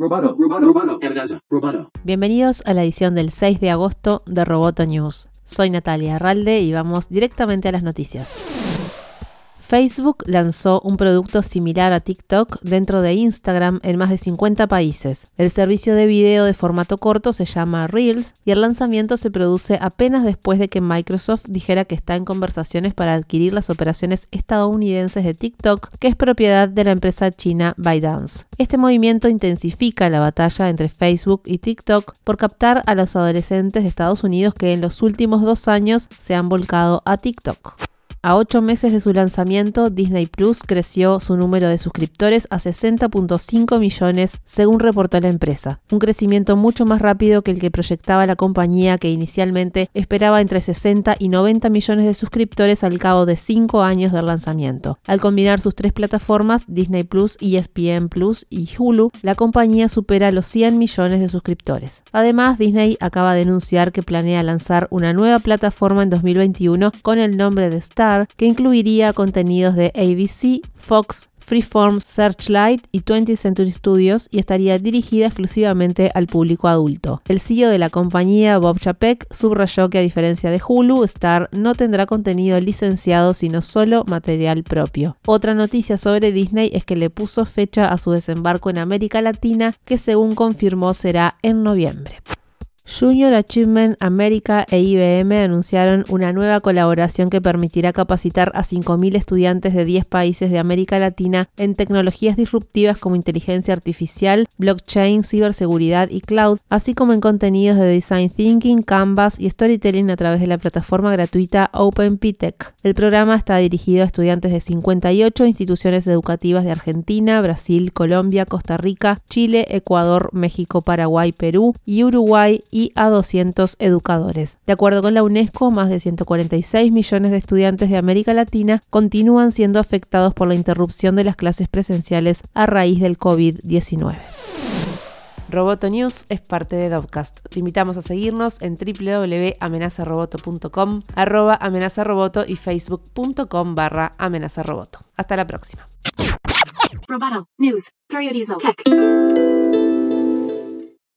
Roboto, roboto, roboto. Bienvenidos a la edición del 6 de agosto de Roboto News. Soy Natalia Arralde y vamos directamente a las noticias. Facebook lanzó un producto similar a TikTok dentro de Instagram en más de 50 países. El servicio de video de formato corto se llama Reels y el lanzamiento se produce apenas después de que Microsoft dijera que está en conversaciones para adquirir las operaciones estadounidenses de TikTok, que es propiedad de la empresa china ByteDance. Este movimiento intensifica la batalla entre Facebook y TikTok por captar a los adolescentes de Estados Unidos que en los últimos dos años se han volcado a TikTok. A ocho meses de su lanzamiento, Disney Plus creció su número de suscriptores a 60.5 millones, según reportó la empresa. Un crecimiento mucho más rápido que el que proyectaba la compañía, que inicialmente esperaba entre 60 y 90 millones de suscriptores al cabo de cinco años del lanzamiento. Al combinar sus tres plataformas, Disney Plus, ESPN Plus y Hulu, la compañía supera los 100 millones de suscriptores. Además, Disney acaba de anunciar que planea lanzar una nueva plataforma en 2021 con el nombre de Star que incluiría contenidos de ABC, Fox, Freeform, Searchlight y 20th Century Studios y estaría dirigida exclusivamente al público adulto. El CEO de la compañía, Bob Chapek, subrayó que a diferencia de Hulu, Star no tendrá contenido licenciado sino solo material propio. Otra noticia sobre Disney es que le puso fecha a su desembarco en América Latina que según confirmó será en noviembre. Junior Achievement America e IBM anunciaron una nueva colaboración que permitirá capacitar a 5.000 estudiantes de 10 países de América Latina en tecnologías disruptivas como inteligencia artificial, blockchain, ciberseguridad y cloud, así como en contenidos de design thinking, canvas y storytelling a través de la plataforma gratuita OpenPTech. El programa está dirigido a estudiantes de 58 instituciones educativas de Argentina, Brasil, Colombia, Costa Rica, Chile, Ecuador, México, Paraguay, Perú y Uruguay y a 200 educadores. De acuerdo con la UNESCO, más de 146 millones de estudiantes de América Latina continúan siendo afectados por la interrupción de las clases presenciales a raíz del COVID-19. Roboto News es parte de Dovcast. Te invitamos a seguirnos en www.amenazaroboto.com, arroba amenazaroboto y facebook.com barra amenazaroboto. Hasta la próxima.